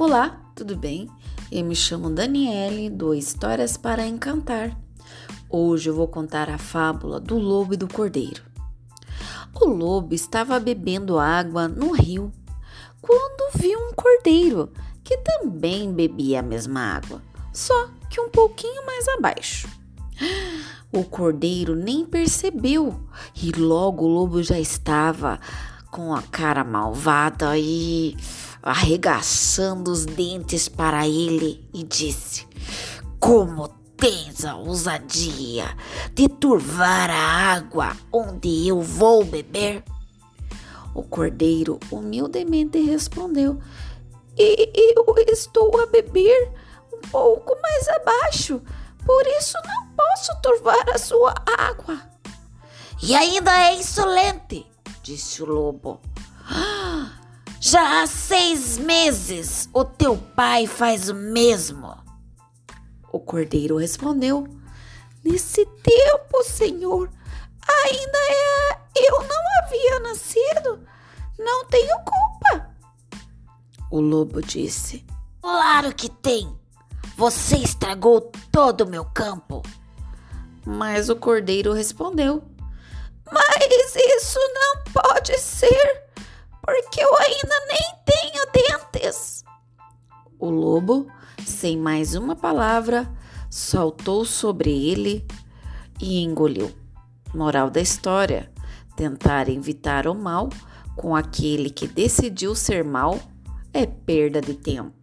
Olá, tudo bem? Eu me chamo Daniele do Histórias para Encantar. Hoje eu vou contar a fábula do lobo e do cordeiro. O lobo estava bebendo água no rio quando viu um cordeiro que também bebia a mesma água, só que um pouquinho mais abaixo. O cordeiro nem percebeu e logo o lobo já estava com a cara malvada e arregaçando os dentes para ele e disse: Como tens a ousadia de turvar a água onde eu vou beber? O cordeiro humildemente respondeu: Eu estou a beber um pouco mais abaixo, por isso não posso turvar a sua água. E ainda é insolente, disse o lobo. Já há seis meses o teu pai faz o mesmo. O cordeiro respondeu: Nesse tempo, senhor, ainda é. Eu não havia nascido. Não tenho culpa. O lobo disse: Claro que tem. Você estragou todo o meu campo. Mas o cordeiro respondeu: Mas isso não pode ser, porque eu ainda nem tenho dentes. O lobo, sem mais uma palavra, saltou sobre ele e engoliu. Moral da história: tentar evitar o mal com aquele que decidiu ser mal é perda de tempo.